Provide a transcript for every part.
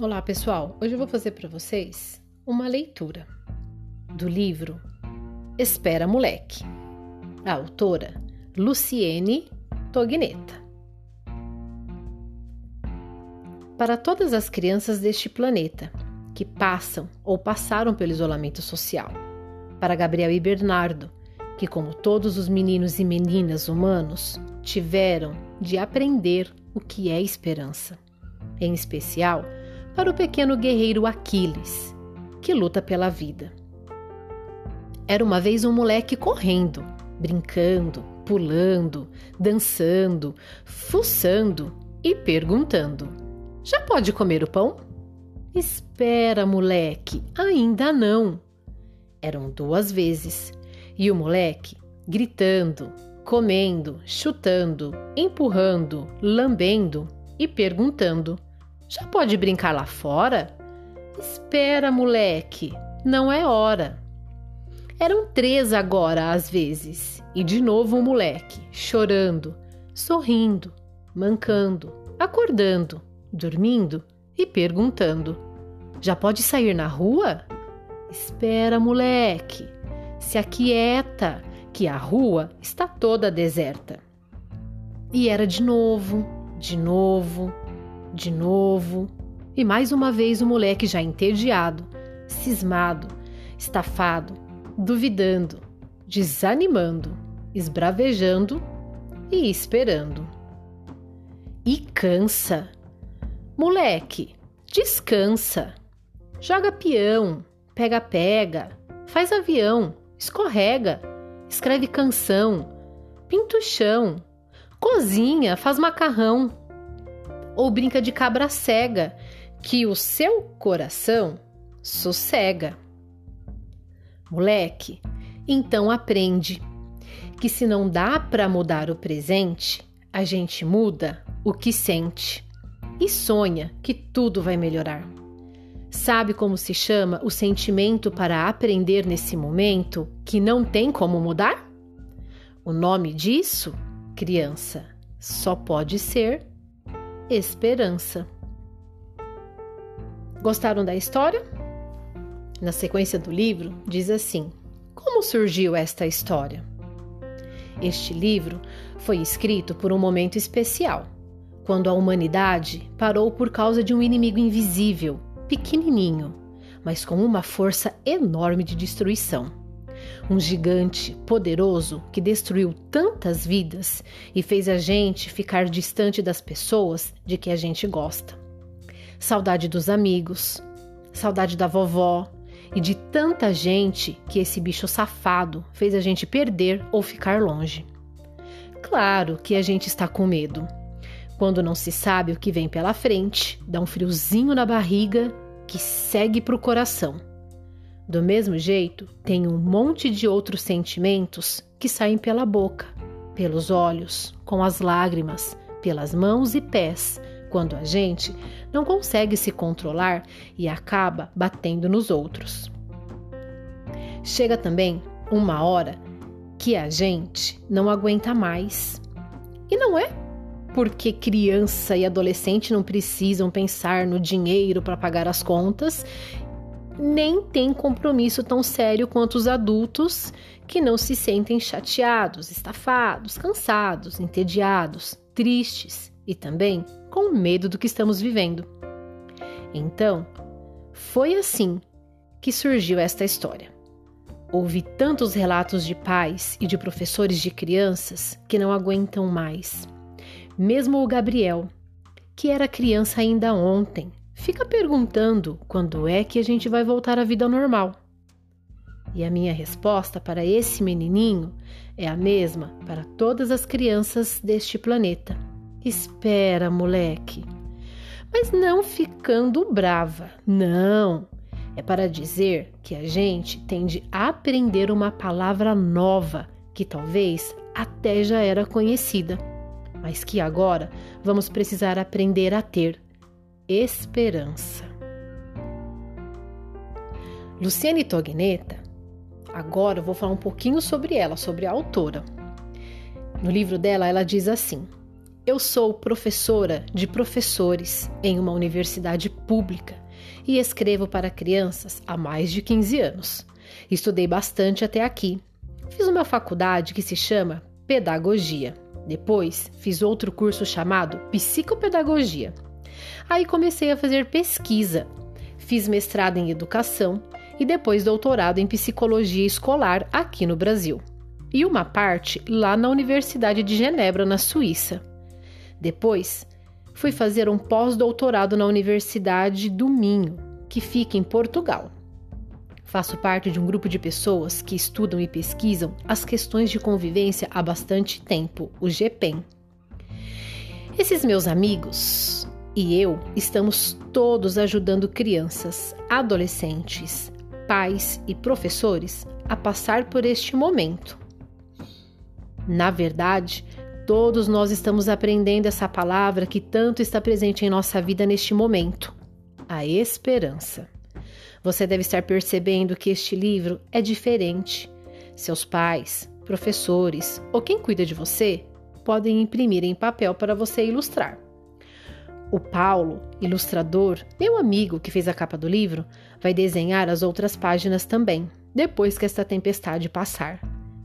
Olá, pessoal. Hoje eu vou fazer para vocês uma leitura do livro Espera Moleque. A autora Luciene Tognetta. Para todas as crianças deste planeta que passam ou passaram pelo isolamento social. Para Gabriel e Bernardo, que, como todos os meninos e meninas humanos, tiveram de aprender o que é esperança. Em especial, para o pequeno guerreiro Aquiles, que luta pela vida. Era uma vez um moleque correndo, brincando, pulando, dançando, fuçando e perguntando: Já pode comer o pão? Espera, moleque, ainda não. Eram duas vezes, e o moleque, gritando, comendo, chutando, empurrando, lambendo e perguntando: Já pode brincar lá fora? Espera, moleque, não é hora. Eram três agora, às vezes, e de novo o moleque, chorando, sorrindo, mancando, acordando, dormindo e perguntando: Já pode sair na rua? Espera, moleque, se aquieta, que a rua está toda deserta. E era de novo, de novo, de novo. E mais uma vez o moleque já entediado, cismado, estafado, duvidando, desanimando, esbravejando e esperando. E cansa. Moleque, descansa. Joga peão, pega-pega, faz avião, escorrega escreve canção, pinta o chão, cozinha, faz macarrão ou brinca de cabra cega, que o seu coração sossega. Moleque, então aprende que se não dá para mudar o presente, a gente muda o que sente e sonha que tudo vai melhorar. Sabe como se chama o sentimento para aprender nesse momento que não tem como mudar? O nome disso, criança, só pode ser esperança. Gostaram da história? Na sequência do livro, diz assim: Como surgiu esta história? Este livro foi escrito por um momento especial, quando a humanidade parou por causa de um inimigo invisível pequenininho, mas com uma força enorme de destruição. Um gigante poderoso que destruiu tantas vidas e fez a gente ficar distante das pessoas de que a gente gosta. Saudade dos amigos, saudade da vovó e de tanta gente que esse bicho safado fez a gente perder ou ficar longe. Claro que a gente está com medo. Quando não se sabe o que vem pela frente, dá um friozinho na barriga que segue para o coração. Do mesmo jeito, tem um monte de outros sentimentos que saem pela boca, pelos olhos, com as lágrimas, pelas mãos e pés, quando a gente não consegue se controlar e acaba batendo nos outros. Chega também uma hora que a gente não aguenta mais. E não é porque criança e adolescente não precisam pensar no dinheiro para pagar as contas, nem tem compromisso tão sério quanto os adultos que não se sentem chateados, estafados, cansados, entediados, tristes e também com medo do que estamos vivendo. Então, foi assim que surgiu esta história. Ouvi tantos relatos de pais e de professores de crianças que não aguentam mais mesmo o Gabriel, que era criança ainda ontem, fica perguntando quando é que a gente vai voltar à vida normal. E a minha resposta para esse menininho é a mesma para todas as crianças deste planeta. Espera, moleque. Mas não ficando brava, não. É para dizer que a gente tem de aprender uma palavra nova que talvez até já era conhecida mas que agora vamos precisar aprender a ter esperança. Luciane Tognetta, agora eu vou falar um pouquinho sobre ela, sobre a autora. No livro dela, ela diz assim: Eu sou professora de professores em uma universidade pública e escrevo para crianças há mais de 15 anos. Estudei bastante até aqui. Fiz uma faculdade que se chama Pedagogia. Depois, fiz outro curso chamado Psicopedagogia. Aí comecei a fazer pesquisa. Fiz mestrado em educação e depois doutorado em psicologia escolar aqui no Brasil. E uma parte lá na Universidade de Genebra, na Suíça. Depois, fui fazer um pós-doutorado na Universidade do Minho, que fica em Portugal. Faço parte de um grupo de pessoas que estudam e pesquisam as questões de convivência há bastante tempo, o GPEM. Esses meus amigos e eu estamos todos ajudando crianças, adolescentes, pais e professores a passar por este momento. Na verdade, Todos nós estamos aprendendo essa palavra que tanto está presente em nossa vida neste momento: a esperança. Você deve estar percebendo que este livro é diferente. Seus pais, professores ou quem cuida de você podem imprimir em papel para você ilustrar. O Paulo, ilustrador, meu amigo que fez a capa do livro, vai desenhar as outras páginas também, depois que esta tempestade passar.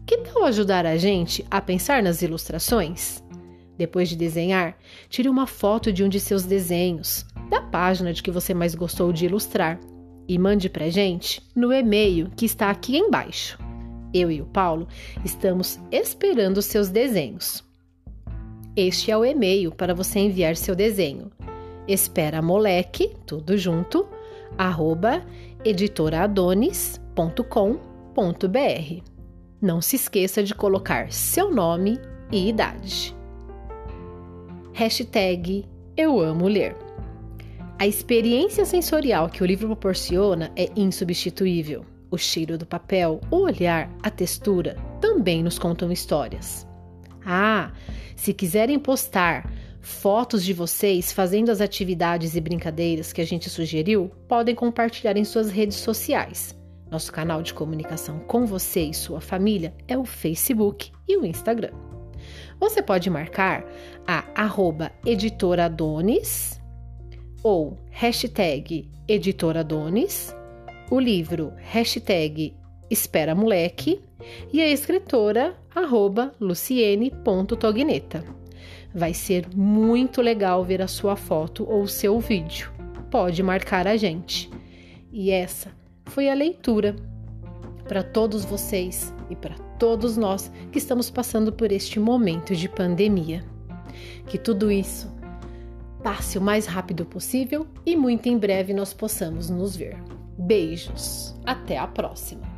Que tal ajudar a gente a pensar nas ilustrações? Depois de desenhar, tire uma foto de um de seus desenhos, da página de que você mais gostou de ilustrar, e mande para gente no e-mail que está aqui embaixo. Eu e o Paulo estamos esperando seus desenhos. Este é o e-mail para você enviar seu desenho. Espera moleque, tudo junto, arroba editoradonis.com.br. Não se esqueça de colocar seu nome e idade. Hashtag Eu Amo Ler. A experiência sensorial que o livro proporciona é insubstituível. O cheiro do papel, o olhar, a textura também nos contam histórias. Ah, se quiserem postar fotos de vocês fazendo as atividades e brincadeiras que a gente sugeriu, podem compartilhar em suas redes sociais. Nosso canal de comunicação com você e sua família é o Facebook e o Instagram. Você pode marcar a arroba editoradones ou hashtag editoradones, o livro hashtag espera moleque e a escritora arroba luciene.togneta. Vai ser muito legal ver a sua foto ou seu vídeo. Pode marcar a gente. E essa foi a leitura para todos vocês e para todos nós que estamos passando por este momento de pandemia. Que tudo isso passe o mais rápido possível e muito em breve nós possamos nos ver. Beijos, até a próxima!